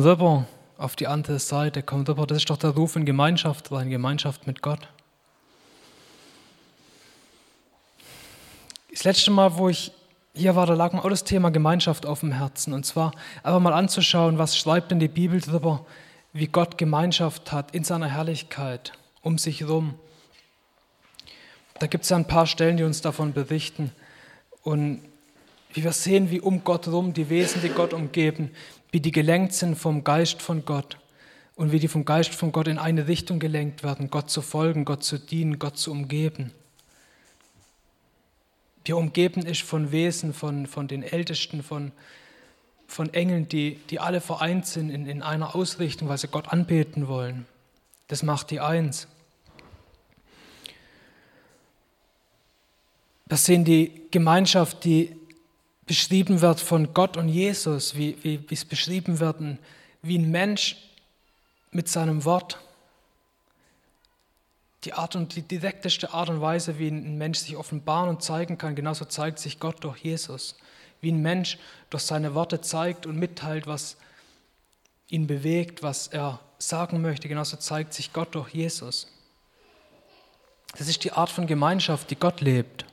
rüber auf die andere Seite, komm rüber. Das ist doch der Ruf in Gemeinschaft rein, Gemeinschaft mit Gott. Das letzte Mal, wo ich hier war, da lag mir auch das Thema Gemeinschaft auf dem Herzen. Und zwar einfach mal anzuschauen, was schreibt denn die Bibel darüber, wie Gott Gemeinschaft hat in seiner Herrlichkeit um sich herum. Da gibt es ja ein paar Stellen, die uns davon berichten. Und wie wir sehen, wie um Gott herum die Wesen, die Gott umgeben, wie die gelenkt sind vom Geist von Gott und wie die vom Geist von Gott in eine Richtung gelenkt werden, Gott zu folgen, Gott zu dienen, Gott zu umgeben. Wir umgeben ist von Wesen, von, von den Ältesten, von, von Engeln, die, die alle vereint sind in, in einer Ausrichtung, weil sie Gott anbeten wollen. Das macht die eins. Wir sehen die Gemeinschaft, die beschrieben wird von Gott und Jesus, wie, wie, wie es beschrieben wird, wie ein Mensch mit seinem Wort die Art und die direkteste Art und Weise, wie ein Mensch sich offenbaren und zeigen kann, genauso zeigt sich Gott durch Jesus. Wie ein Mensch durch seine Worte zeigt und mitteilt, was ihn bewegt, was er sagen möchte, genauso zeigt sich Gott durch Jesus. Das ist die Art von Gemeinschaft, die Gott lebt.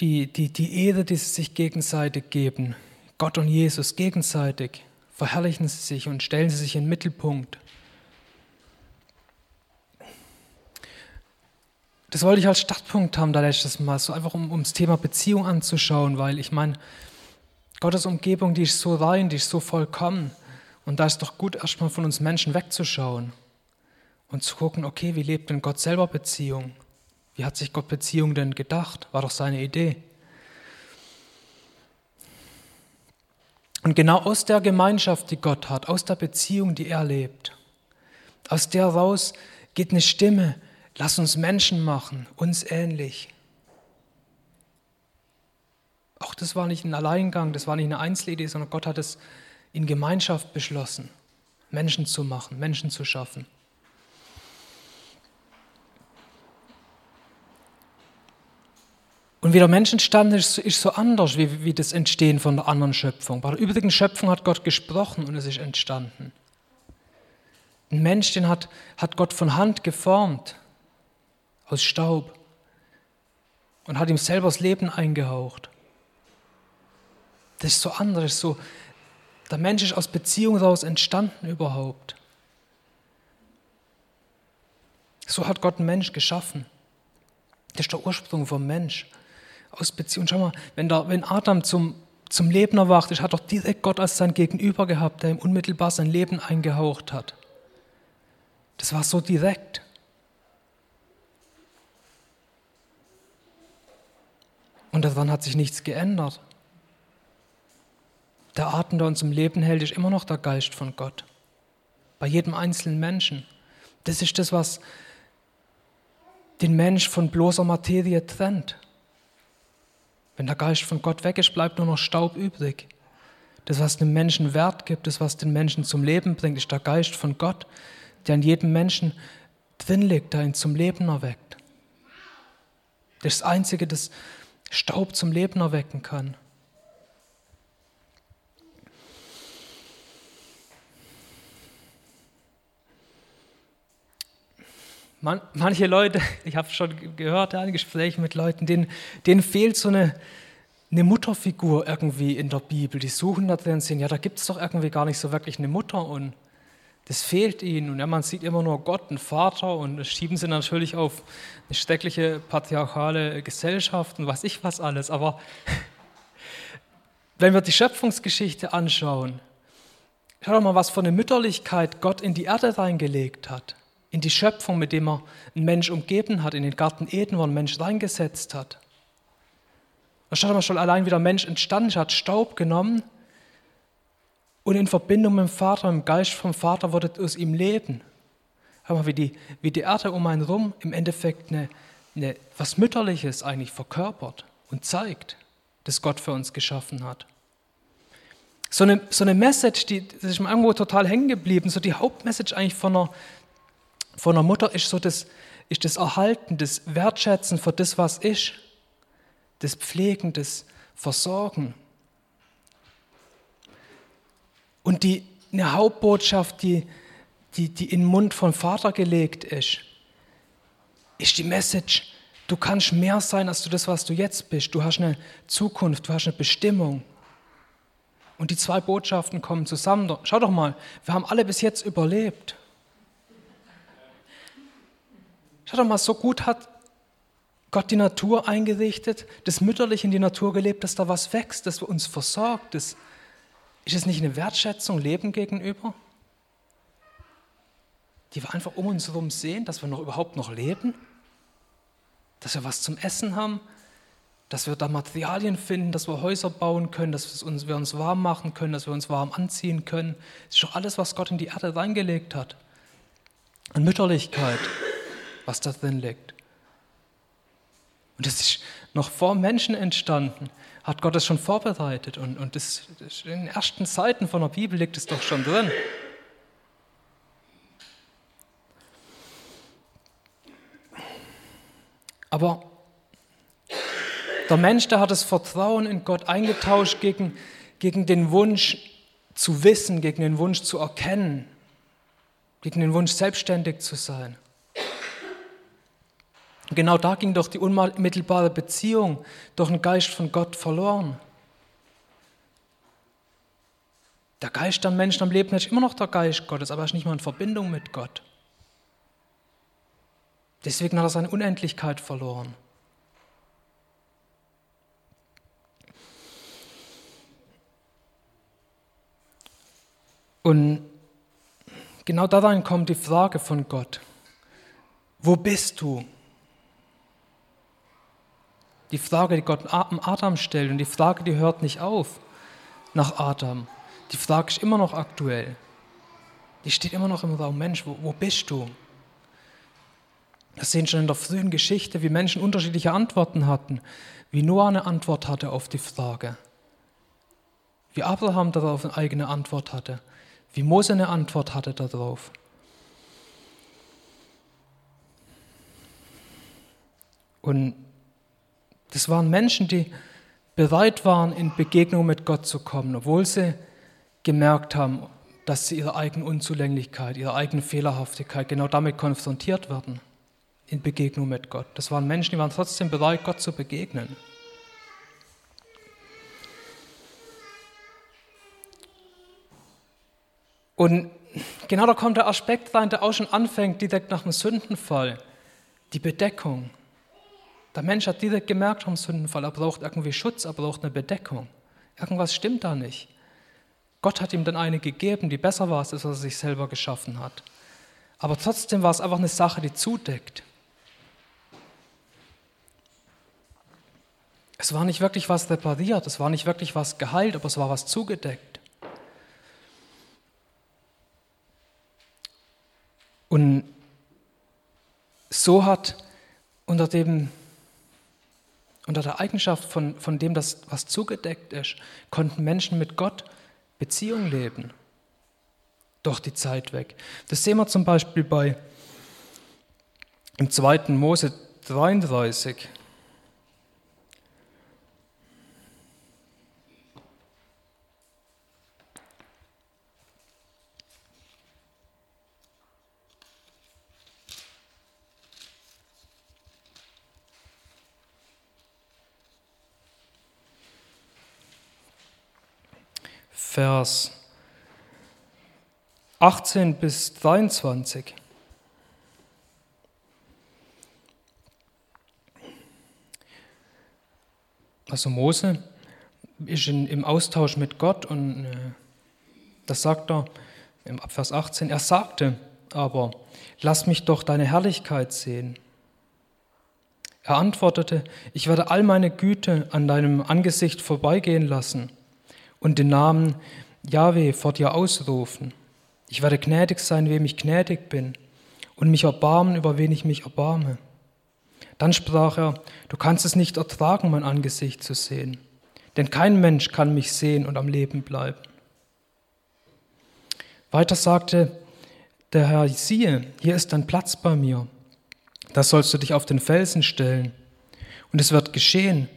Die, die, die Ehre, die sie sich gegenseitig geben, Gott und Jesus gegenseitig, verherrlichen sie sich und stellen sie sich in den Mittelpunkt. Das wollte ich als Startpunkt haben da letztes Mal, so einfach um, das Thema Beziehung anzuschauen, weil ich meine, Gottes Umgebung, die ist so rein, die ist so vollkommen. Und da ist doch gut, erstmal von uns Menschen wegzuschauen und zu gucken, okay, wie lebt denn Gott selber Beziehung? Wie hat sich Gott Beziehung denn gedacht? War doch seine Idee. Und genau aus der Gemeinschaft, die Gott hat, aus der Beziehung, die er lebt, aus der raus geht eine Stimme, lass uns Menschen machen, uns ähnlich. Auch das war nicht ein Alleingang, das war nicht eine Einzelidee, sondern Gott hat es in Gemeinschaft beschlossen, Menschen zu machen, Menschen zu schaffen. Und wie der Mensch entstanden ist, ist so anders wie, wie das Entstehen von der anderen Schöpfung. Bei der übrigen Schöpfung hat Gott gesprochen und es ist entstanden. Ein Mensch, den hat, hat Gott von Hand geformt, aus Staub, und hat ihm selber das Leben eingehaucht. Das ist so anders, so, der Mensch ist aus Beziehung heraus entstanden überhaupt. So hat Gott einen Mensch geschaffen. Das ist der Ursprung vom Mensch aus Beziehung. Schau mal, wenn, der, wenn Adam zum, zum Leben erwacht ist, hat doch direkt Gott als sein Gegenüber gehabt, der ihm unmittelbar sein Leben eingehaucht hat. Das war so direkt. Und daran hat sich nichts geändert. Der Atem, der uns im Leben hält, ist immer noch der Geist von Gott. Bei jedem einzelnen Menschen. Das ist das, was den Mensch von bloßer Materie trennt. Wenn der Geist von Gott weg ist, bleibt nur noch Staub übrig. Das, was dem Menschen Wert gibt, das, was den Menschen zum Leben bringt, ist der Geist von Gott, der in jedem Menschen drin liegt, der ihn zum Leben erweckt. Das ist das Einzige, das Staub zum Leben erwecken kann. Man, manche Leute, ich habe schon gehört, ja, in Gesprächen mit Leuten, denen, denen fehlt so eine, eine Mutterfigur irgendwie in der Bibel. Die suchen da drin sehen, ja, da gibt es doch irgendwie gar nicht so wirklich eine Mutter und das fehlt ihnen. Und ja, man sieht immer nur Gott, einen Vater und das schieben sie natürlich auf eine schreckliche patriarchale Gesellschaft und was ich was alles. Aber wenn wir die Schöpfungsgeschichte anschauen, schau doch mal, was für eine Mütterlichkeit Gott in die Erde reingelegt hat in die Schöpfung, mit dem er einen Mensch umgeben hat, in den Garten Eden, wo einen Mensch reingesetzt hat. Da schaut man schon allein, wie der Mensch entstanden ist, hat Staub genommen und in Verbindung mit dem Vater, mit dem Geist vom Vater wurde aus ihm Leben. Hör mal, wie die, wie die Erde um einen rum im Endeffekt eine, eine, was Mütterliches eigentlich verkörpert und zeigt, das Gott für uns geschaffen hat. So eine, so eine Message, die, das ist mir irgendwo total hängen geblieben, so die Hauptmessage eigentlich von einer, von der Mutter ist so das, ist das Erhalten, das Wertschätzen für das, was ist. das Pflegen, das Versorgen. Und die, eine Hauptbotschaft, die, die, die in den Mund von Vater gelegt ist, ist die Message, du kannst mehr sein als du das, was du jetzt bist. Du hast eine Zukunft, du hast eine Bestimmung. Und die zwei Botschaften kommen zusammen. Schau doch mal, wir haben alle bis jetzt überlebt. Schau doch mal, so gut hat Gott die Natur eingerichtet, das mütterlich in die Natur gelebt, dass da was wächst, dass uns versorgt. Das, ist es nicht eine Wertschätzung Leben gegenüber? Die wir einfach um uns herum sehen, dass wir noch überhaupt noch leben? Dass wir was zum Essen haben? Dass wir da Materialien finden, dass wir Häuser bauen können, dass wir uns, wir uns warm machen können, dass wir uns warm anziehen können? Das ist doch alles, was Gott in die Erde reingelegt hat. Und Mütterlichkeit, was da drin liegt. Und das ist noch vor Menschen entstanden, hat Gott das schon vorbereitet. Und, und das, das in den ersten Seiten von der Bibel liegt es doch schon drin. Aber der Mensch, der hat das Vertrauen in Gott eingetauscht gegen, gegen den Wunsch zu wissen, gegen den Wunsch zu erkennen, gegen den Wunsch selbstständig zu sein. Und genau da ging doch die unmittelbare Beziehung durch den Geist von Gott verloren. Der Geist am Menschen am Leben ist immer noch der Geist Gottes, aber er ist nicht mal in Verbindung mit Gott. Deswegen hat er seine Unendlichkeit verloren. Und genau daran kommt die Frage von Gott. Wo bist du? Die Frage, die Gott Adam stellt und die Frage, die hört nicht auf nach Adam. Die Frage ist immer noch aktuell. Die steht immer noch im Raum, Mensch, wo, wo bist du? Wir sehen schon in der frühen Geschichte, wie Menschen unterschiedliche Antworten hatten, wie Noah eine Antwort hatte auf die Frage, wie Abraham darauf eine eigene Antwort hatte, wie Mose eine Antwort hatte darauf. Und das waren Menschen, die bereit waren, in Begegnung mit Gott zu kommen, obwohl sie gemerkt haben, dass sie ihre eigene Unzulänglichkeit, ihre eigene Fehlerhaftigkeit genau damit konfrontiert werden, in Begegnung mit Gott. Das waren Menschen, die waren trotzdem bereit, Gott zu begegnen. Und genau da kommt der Aspekt rein, der auch schon anfängt, direkt nach dem Sündenfall, die Bedeckung. Der Mensch hat direkt gemerkt vom Sündenfall, er braucht irgendwie Schutz, er braucht eine Bedeckung. Irgendwas stimmt da nicht. Gott hat ihm dann eine gegeben, die besser war, als was er sich selber geschaffen hat. Aber trotzdem war es einfach eine Sache, die zudeckt. Es war nicht wirklich was repariert, es war nicht wirklich was geheilt, aber es war was zugedeckt. Und so hat unter dem unter der Eigenschaft von, von dem, das, was zugedeckt ist, konnten Menschen mit Gott Beziehung leben. Durch die Zeit weg. Das sehen wir zum Beispiel bei im 2. Mose 33. Vers 18 bis 23. Also Mose ist in, im Austausch mit Gott und äh, das sagt er im Vers 18. Er sagte aber, lass mich doch deine Herrlichkeit sehen. Er antwortete, ich werde all meine Güte an deinem Angesicht vorbeigehen lassen und den Namen Yahweh vor dir ausrufen. Ich werde gnädig sein, wem ich gnädig bin, und mich erbarmen, über wen ich mich erbarme. Dann sprach er, du kannst es nicht ertragen, mein Angesicht zu sehen, denn kein Mensch kann mich sehen und am Leben bleiben. Weiter sagte der Herr, siehe, hier ist dein Platz bei mir, da sollst du dich auf den Felsen stellen. Und es wird geschehen,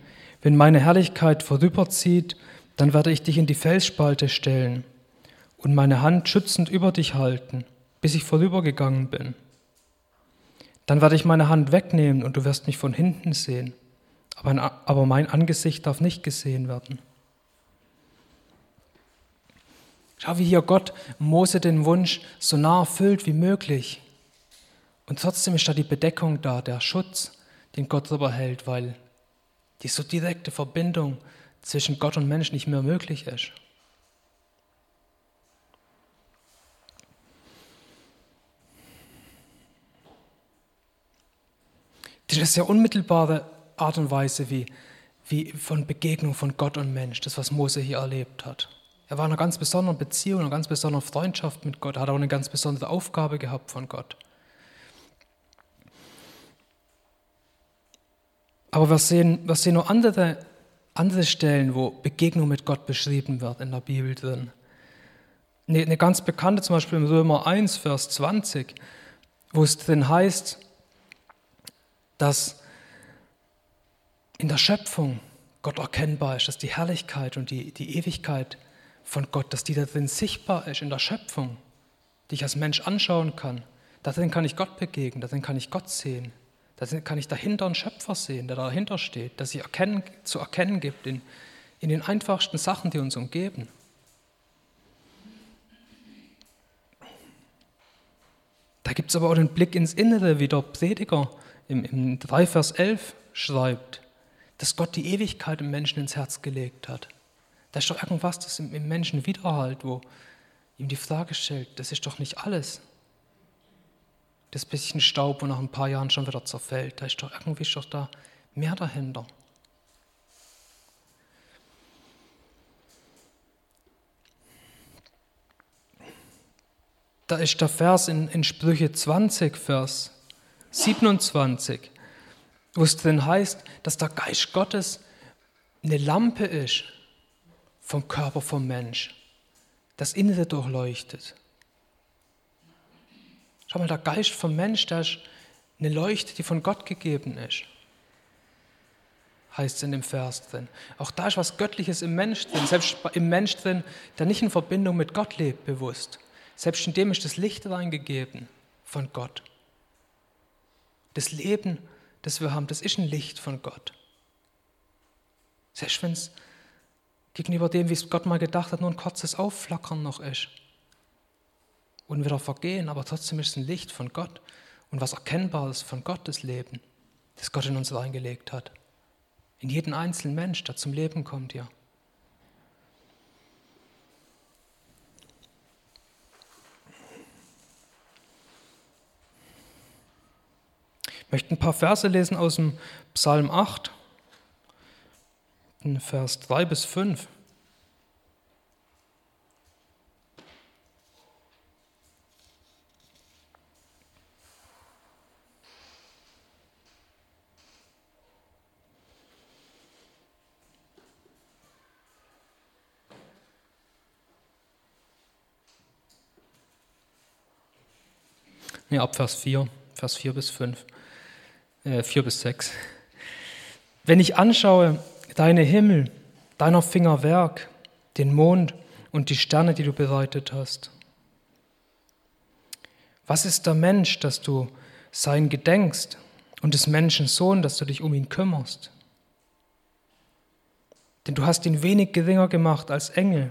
Wenn meine Herrlichkeit vorüberzieht, dann werde ich dich in die Felsspalte stellen und meine Hand schützend über dich halten, bis ich vorübergegangen bin. Dann werde ich meine Hand wegnehmen und du wirst mich von hinten sehen, aber mein Angesicht darf nicht gesehen werden. Schau, wie hier Gott Mose den Wunsch so nah erfüllt wie möglich. Und trotzdem ist da die Bedeckung da, der Schutz, den Gott darüber hält, weil die so direkte Verbindung zwischen Gott und Mensch nicht mehr möglich ist. Das ist sehr unmittelbare Art und Weise, wie, wie von Begegnung von Gott und Mensch, das, was Mose hier erlebt hat. Er war in einer ganz besonderen Beziehung, einer ganz besonderen Freundschaft mit Gott, hat auch eine ganz besondere Aufgabe gehabt von Gott. Aber wir sehen, wir sehen noch andere, andere Stellen, wo Begegnung mit Gott beschrieben wird in der Bibel drin. Eine, ganz bekannte zum Beispiel im Römer 1, Vers 20, wo es drin heißt, dass in der Schöpfung Gott erkennbar ist, dass die Herrlichkeit und die, die Ewigkeit von Gott, dass die da drin sichtbar ist in der Schöpfung, die ich als Mensch anschauen kann. Darin kann ich Gott begegnen, darin kann ich Gott sehen. Da kann ich dahinter einen Schöpfer sehen, der dahinter steht, der sich erkennen, zu erkennen gibt in, in den einfachsten Sachen, die uns umgeben. Da gibt es aber auch den Blick ins Innere, wie der Prediger im, im 3 Vers 11 schreibt, dass Gott die Ewigkeit im Menschen ins Herz gelegt hat. Da ist doch irgendwas, das im, im Menschen widerhallt, wo ihm die Frage stellt, das ist doch nicht alles das bisschen Staub, wo nach ein paar Jahren schon wieder zerfällt. Da ist doch irgendwie ist da mehr dahinter. Da ist der Vers in, in Sprüche 20, Vers 27, wo es drin heißt, dass der Geist Gottes eine Lampe ist vom Körper vom Mensch, das Innere durchleuchtet. Schau mal, der Geist vom Mensch, der ist eine Leuchte, die von Gott gegeben ist. Heißt es in dem Vers drin. Auch da ist was Göttliches im Mensch drin, selbst im Mensch drin, der nicht in Verbindung mit Gott lebt, bewusst. Selbst in dem ist das Licht reingegeben von Gott. Das Leben, das wir haben, das ist ein Licht von Gott. Selbst wenn es gegenüber dem, wie es Gott mal gedacht hat, nur ein kurzes Aufflackern noch ist und wieder vergehen, aber trotzdem ist es ein Licht von Gott und was Erkennbares von Gottes Leben, das Gott in uns reingelegt hat. In jeden einzelnen Mensch, der zum Leben kommt, ja. Ich möchte ein paar Verse lesen aus dem Psalm 8, Vers 3 bis 5. Nee, ab Vers 4, Vers 4 bis 5, äh, 4 bis 6. Wenn ich anschaue deine Himmel, deiner Finger Werk, den Mond und die Sterne, die du bereitet hast. Was ist der Mensch, dass du sein gedenkst und des Menschen Sohn, dass du dich um ihn kümmerst? Denn du hast ihn wenig geringer gemacht als Engel,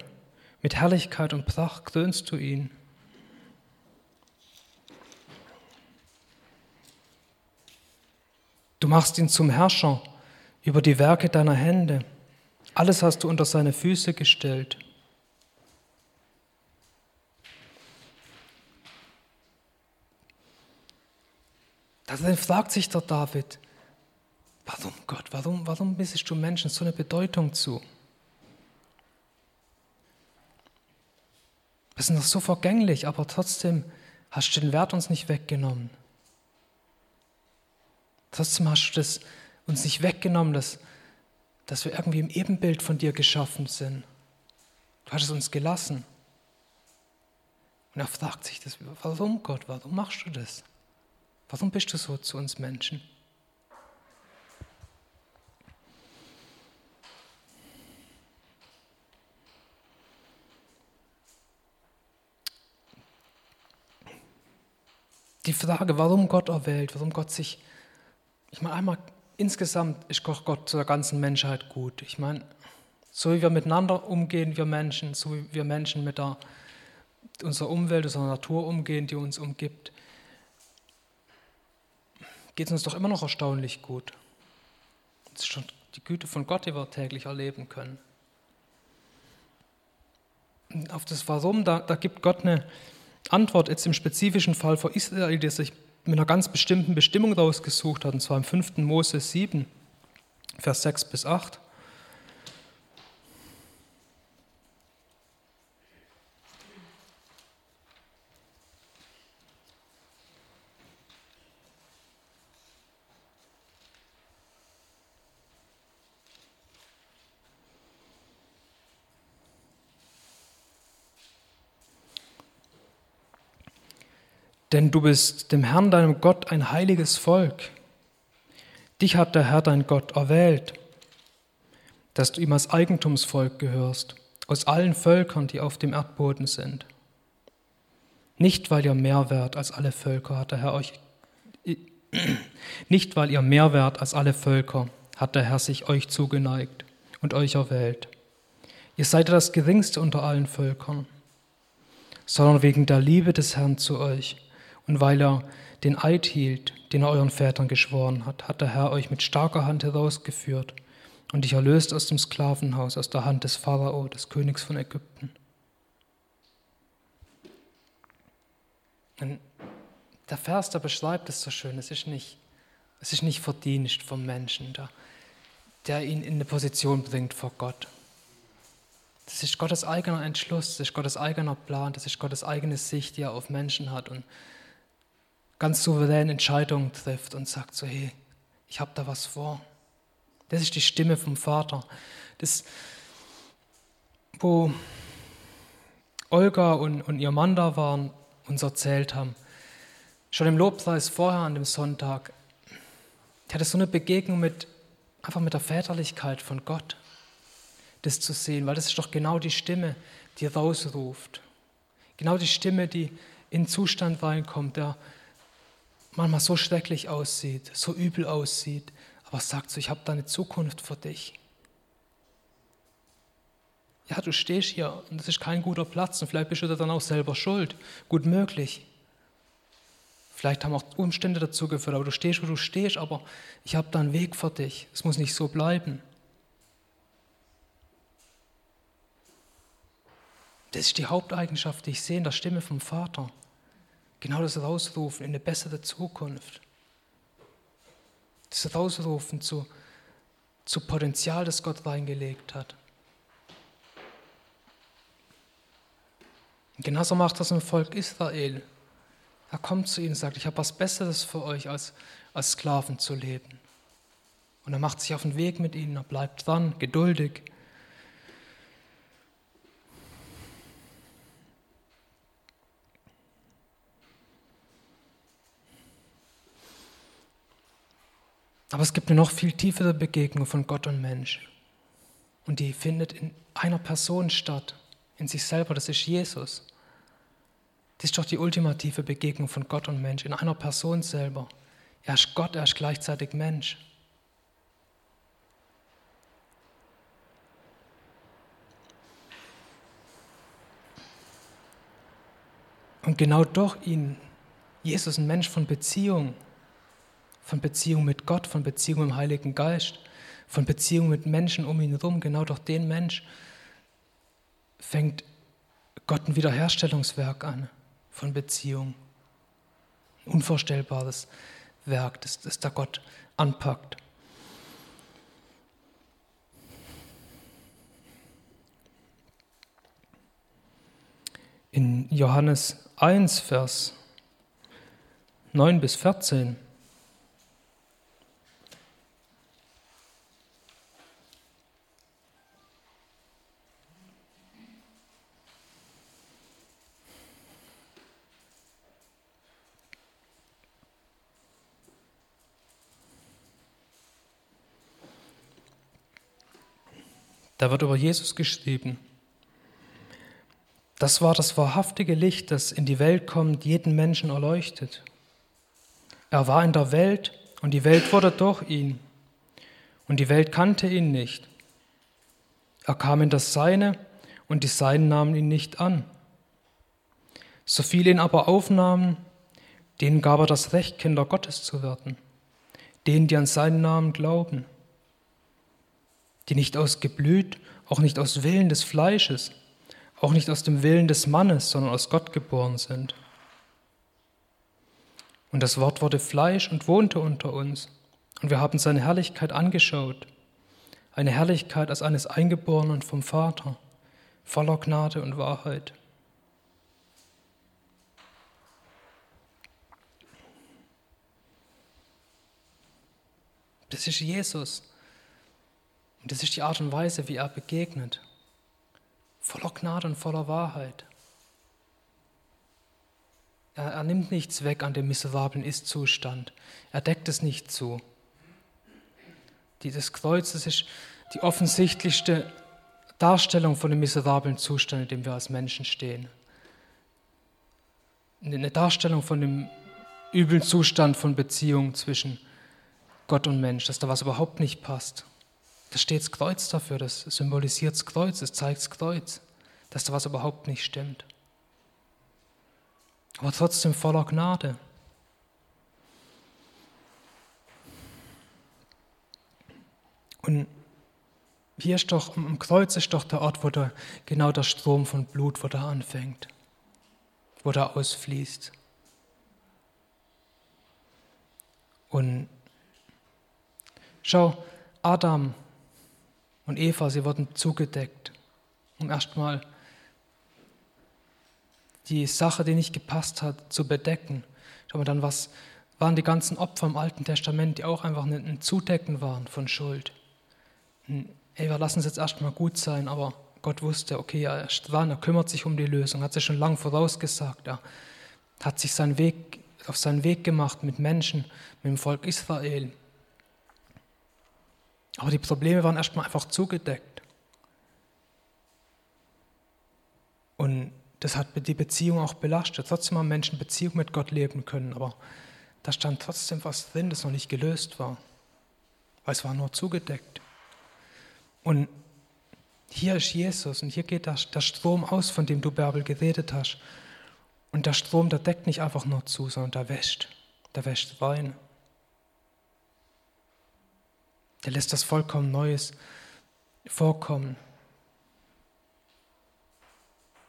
mit Herrlichkeit und Pracht krönst du ihn. Du machst ihn zum Herrscher über die Werke deiner Hände. Alles hast du unter seine Füße gestellt. Dann fragt sich der David, warum Gott, warum, warum missest du Menschen so eine Bedeutung zu? Wir sind doch so vergänglich, aber trotzdem hast du den Wert uns nicht weggenommen. Trotzdem hast du das uns nicht weggenommen, dass, dass wir irgendwie im Ebenbild von dir geschaffen sind. Du hast es uns gelassen. Und er fragt sich das, warum Gott, warum machst du das? Warum bist du so zu uns Menschen? Die Frage, warum Gott erwählt, warum Gott sich ich meine, einmal insgesamt ist Gott zur ganzen Menschheit gut. Ich meine, so wie wir miteinander umgehen, wir Menschen, so wie wir Menschen mit der, unserer Umwelt, unserer Natur umgehen, die uns umgibt, geht es uns doch immer noch erstaunlich gut. Das ist schon die Güte von Gott, die wir täglich erleben können. Und auf das Warum, da, da gibt Gott eine Antwort jetzt im spezifischen Fall für Israel, die sich mit einer ganz bestimmten Bestimmung rausgesucht hat, und zwar im 5. Mose 7, Vers 6 bis 8. Denn du bist dem Herrn, deinem Gott, ein heiliges Volk. Dich hat der Herr, dein Gott, erwählt, dass du ihm als Eigentumsvolk gehörst, aus allen Völkern, die auf dem Erdboden sind. Nicht, weil ihr mehr wert als alle Völker hat der Herr euch, nicht weil ihr mehr wert als alle Völker hat der Herr sich euch zugeneigt und euch erwählt. Ihr seid das geringste unter allen Völkern, sondern wegen der Liebe des Herrn zu euch und weil er den Eid hielt, den er euren Vätern geschworen hat, hat der Herr euch mit starker Hand herausgeführt und dich erlöst aus dem Sklavenhaus, aus der Hand des Pharao, des Königs von Ägypten. Und der Vers, der beschreibt es so schön. Es ist nicht, es ist nicht verdient vom Menschen, der, der ihn in eine Position bringt vor Gott. Das ist Gottes eigener Entschluss, das ist Gottes eigener Plan, das ist Gottes eigene Sicht, die er auf Menschen hat. Und ganz souverän Entscheidungen trifft und sagt so, hey, ich habe da was vor. Das ist die Stimme vom Vater. Das, wo Olga und, und ihr Mann da waren, uns erzählt haben. Schon im Lobpreis vorher an dem Sonntag, ich hatte so eine Begegnung mit, einfach mit der Väterlichkeit von Gott, das zu sehen, weil das ist doch genau die Stimme, die rausruft. Genau die Stimme, die in Zustand reinkommt, der, manchmal so schrecklich aussieht, so übel aussieht, aber sagt so, ich habe da eine Zukunft für dich. Ja, du stehst hier und das ist kein guter Platz und vielleicht bist du da dann auch selber schuld. Gut möglich. Vielleicht haben auch Umstände dazu geführt, aber du stehst, wo du stehst, aber ich habe da einen Weg für dich. Es muss nicht so bleiben. Das ist die Haupteigenschaft, die ich sehe in der Stimme vom Vater. Genau das Rausrufen in eine bessere Zukunft. Das Rausrufen zu, zu Potenzial, das Gott reingelegt hat. Und genauso macht das im Volk Israel. Er kommt zu ihnen und sagt, ich habe was Besseres für euch, als als Sklaven zu leben. Und er macht sich auf den Weg mit ihnen, er bleibt dran, geduldig. Aber es gibt eine noch viel tiefere Begegnung von Gott und Mensch. Und die findet in einer Person statt, in sich selber, das ist Jesus. Das ist doch die ultimative Begegnung von Gott und Mensch, in einer Person selber. Er ist Gott, er ist gleichzeitig Mensch. Und genau durch ihn, Jesus, ein Mensch von Beziehung, von Beziehung mit Gott, von Beziehung im Heiligen Geist, von Beziehung mit Menschen um ihn herum. Genau durch den Mensch fängt Gott ein Wiederherstellungswerk an von Beziehung. Unvorstellbares Werk, das, das da Gott anpackt. In Johannes 1, Vers 9 bis 14 Da wird über Jesus geschrieben. Das war das wahrhaftige Licht, das in die Welt kommt, jeden Menschen erleuchtet. Er war in der Welt und die Welt wurde durch ihn. Und die Welt kannte ihn nicht. Er kam in das Seine und die Seinen nahmen ihn nicht an. So viele ihn aber aufnahmen, denen gab er das Recht, Kinder Gottes zu werden, denen, die an seinen Namen glauben, die nicht aus Geblüt, auch nicht aus Willen des Fleisches, auch nicht aus dem Willen des Mannes, sondern aus Gott geboren sind. Und das Wort wurde Fleisch und wohnte unter uns, und wir haben seine Herrlichkeit angeschaut, eine Herrlichkeit als eines Eingeborenen vom Vater, voller Gnade und Wahrheit. Das ist Jesus. Und das ist die Art und Weise, wie er begegnet. Voller Gnade und voller Wahrheit. Er, er nimmt nichts weg an dem miserablen Ist-Zustand. Er deckt es nicht zu. Dieses Kreuz, das ist die offensichtlichste Darstellung von dem miserablen Zustand, in dem wir als Menschen stehen. Eine Darstellung von dem üblen Zustand von Beziehung zwischen Gott und Mensch, dass da was überhaupt nicht passt. Da steht das Kreuz dafür, das symbolisiert das Kreuz, es zeigt das Kreuz, dass da was überhaupt nicht stimmt. Aber trotzdem voller Gnade. Und hier ist doch, am Kreuz ist doch der Ort, wo der, genau der Strom von Blut, wo der anfängt, wo der ausfließt. Und schau, Adam und Eva, sie wurden zugedeckt, um erstmal die Sache, die nicht gepasst hat, zu bedecken. Schau mal dann, was waren die ganzen Opfer im Alten Testament, die auch einfach ein Zudecken waren von Schuld. Ey, wir lassen es jetzt erstmal gut sein, aber Gott wusste, okay, er ist dran, er kümmert sich um die Lösung, hat sich schon lange vorausgesagt, er hat sich seinen Weg, auf seinen Weg gemacht mit Menschen, mit dem Volk Israel. Aber die Probleme waren erstmal einfach zugedeckt. Und das hat die Beziehung auch belastet. Trotzdem haben Menschen Beziehung mit Gott leben können, aber da stand trotzdem was drin, das noch nicht gelöst war, weil es war nur zugedeckt. Und hier ist Jesus und hier geht der, der Strom aus, von dem du, Bärbel, geredet hast. Und der Strom, der deckt nicht einfach nur zu, sondern der wäscht. Der wäscht rein. Der lässt das vollkommen Neues vorkommen.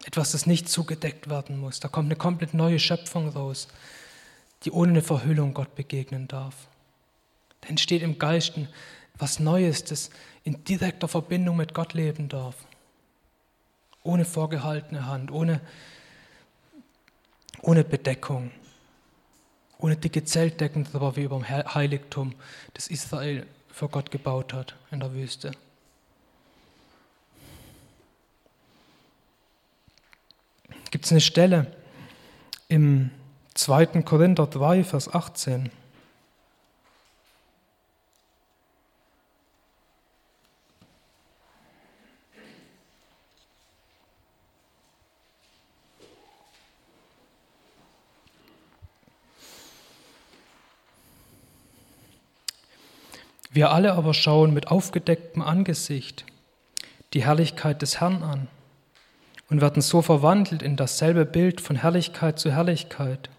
Etwas, das nicht zugedeckt werden muss. Da kommt eine komplett neue Schöpfung raus, die ohne eine Verhüllung Gott begegnen darf. Da entsteht im Geisten was Neues, das in direkter Verbindung mit Gott leben darf. Ohne vorgehaltene Hand, ohne, ohne Bedeckung, ohne dicke Zeltdecken drüber wie über dem Heiligtum, das Israel für Gott gebaut hat in der Wüste. Gibt es eine Stelle im 2. Korinther 3, Vers 18. Wir alle aber schauen mit aufgedecktem Angesicht die Herrlichkeit des Herrn an und werden so verwandelt in dasselbe Bild von Herrlichkeit zu Herrlichkeit,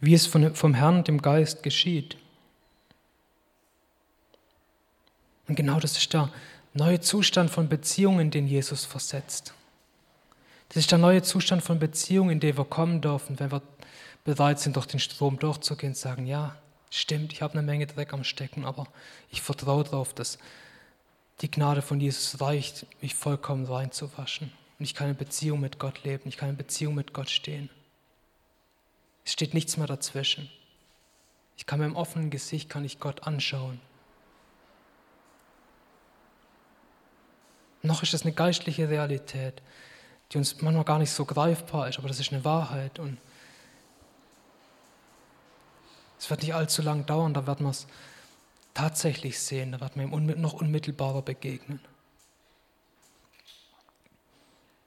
wie es vom Herrn, dem Geist, geschieht. Und genau das ist der neue Zustand von Beziehungen, den Jesus versetzt. Das ist der neue Zustand von Beziehungen, in den wir kommen dürfen, wenn wir bereit sind, durch den Strom durchzugehen und sagen, ja, Stimmt, ich habe eine Menge Dreck am Stecken, aber ich vertraue darauf, dass die Gnade von Jesus reicht, mich vollkommen reinzuwaschen. Und ich kann in Beziehung mit Gott leben, ich kann in Beziehung mit Gott stehen. Es steht nichts mehr dazwischen. Ich kann mit einem offenen Gesicht kann ich Gott anschauen. Noch ist es eine geistliche Realität, die uns manchmal gar nicht so greifbar ist, aber das ist eine Wahrheit. Und es wird nicht allzu lang dauern, da werden wir es tatsächlich sehen, da werden wir ihm noch unmittelbarer begegnen.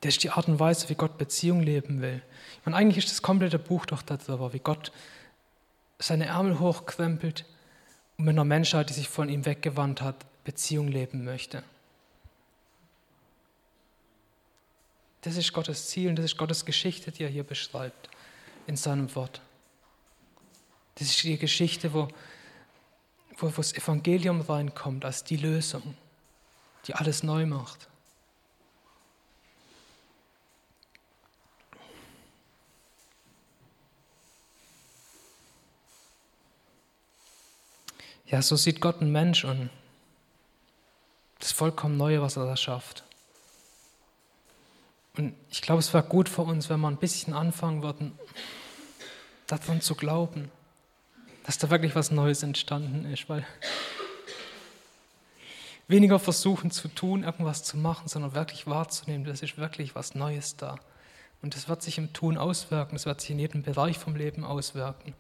Das ist die Art und Weise, wie Gott Beziehung leben will. Ich meine, eigentlich ist das komplette Buch doch darüber, wie Gott seine Ärmel hochkrempelt und mit einer Menschheit, die sich von ihm weggewandt hat, Beziehung leben möchte. Das ist Gottes Ziel und das ist Gottes Geschichte, die er hier beschreibt in seinem Wort. Das ist die Geschichte, wo, wo, wo das Evangelium reinkommt als die Lösung, die alles neu macht. Ja, so sieht Gott einen Mensch und das vollkommen Neue, was er da schafft. Und ich glaube, es wäre gut für uns, wenn wir ein bisschen anfangen würden, davon zu glauben, dass da wirklich was Neues entstanden ist, weil weniger versuchen zu tun, irgendwas zu machen, sondern wirklich wahrzunehmen, das ist wirklich was Neues da. Und das wird sich im Tun auswirken, das wird sich in jedem Bereich vom Leben auswirken.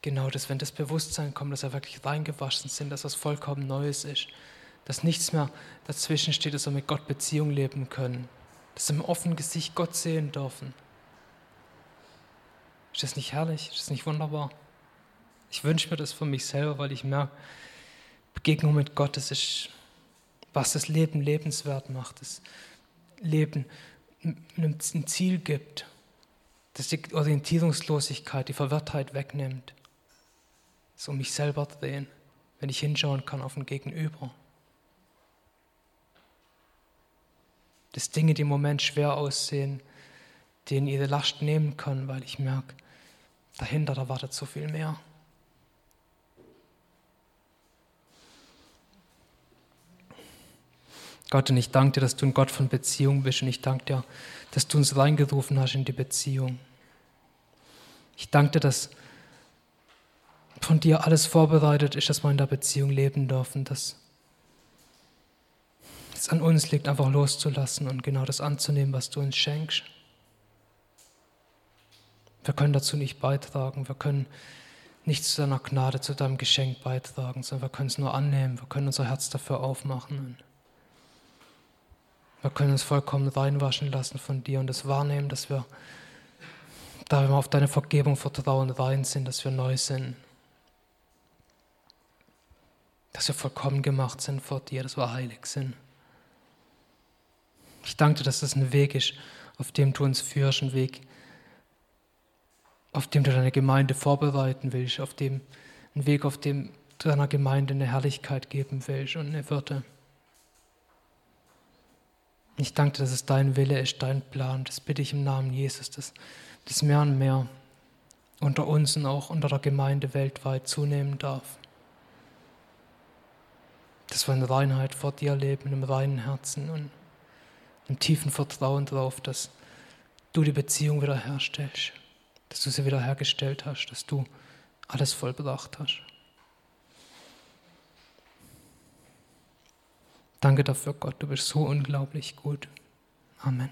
Genau das, wenn das Bewusstsein kommt, dass wir wirklich reingewaschen sind, dass was vollkommen Neues ist, dass nichts mehr dazwischen steht, dass wir mit Gott Beziehung leben können, dass wir im offenen Gesicht Gott sehen dürfen. Ist das nicht herrlich? Ist das nicht wunderbar? Ich wünsche mir das für mich selber, weil ich merke, Begegnung mit Gott, das ist, was das Leben lebenswert macht, das Leben ein Ziel gibt, das die Orientierungslosigkeit, die Verwirrtheit wegnimmt, so um mich selber drehen, wenn ich hinschauen kann auf ein Gegenüber. dass Dinge, die im Moment schwer aussehen, denen ihre Last nehmen können, weil ich merke, dahinter, da wartet so viel mehr. Gott, und ich danke dir, dass du ein Gott von Beziehung bist und ich danke dir, dass du uns reingerufen hast in die Beziehung. Ich danke dir, dass von dir alles vorbereitet ist, dass wir in der Beziehung leben dürfen, dass es an uns liegt, einfach loszulassen und genau das anzunehmen, was du uns schenkst. Wir können dazu nicht beitragen, wir können nichts zu deiner Gnade, zu deinem Geschenk beitragen, sondern wir können es nur annehmen, wir können unser Herz dafür aufmachen. Wir können uns vollkommen reinwaschen lassen von dir und es wahrnehmen, dass wir, da wir auf deine Vergebung vertrauen, rein sind, dass wir neu sind. Dass wir vollkommen gemacht sind vor dir, dass wir heilig sind. Ich danke dir, dass das ein Weg ist, auf dem du uns führst, ein Weg, auf dem du deine Gemeinde vorbereiten willst, auf dem, ein Weg, auf dem du deiner Gemeinde eine Herrlichkeit geben willst und eine Würde. Ich danke dir, dass es dein Wille ist, dein Plan. Das bitte ich im Namen Jesus, dass das mehr und mehr unter uns und auch unter der Gemeinde weltweit zunehmen darf. Dass wir in Reinheit vor dir leben, im reinen Herzen und im tiefen Vertrauen darauf, dass du die Beziehung wiederherstellst, dass du sie wiederhergestellt hast, dass du alles vollbracht hast. Danke dafür, Gott, du bist so unglaublich gut. Amen.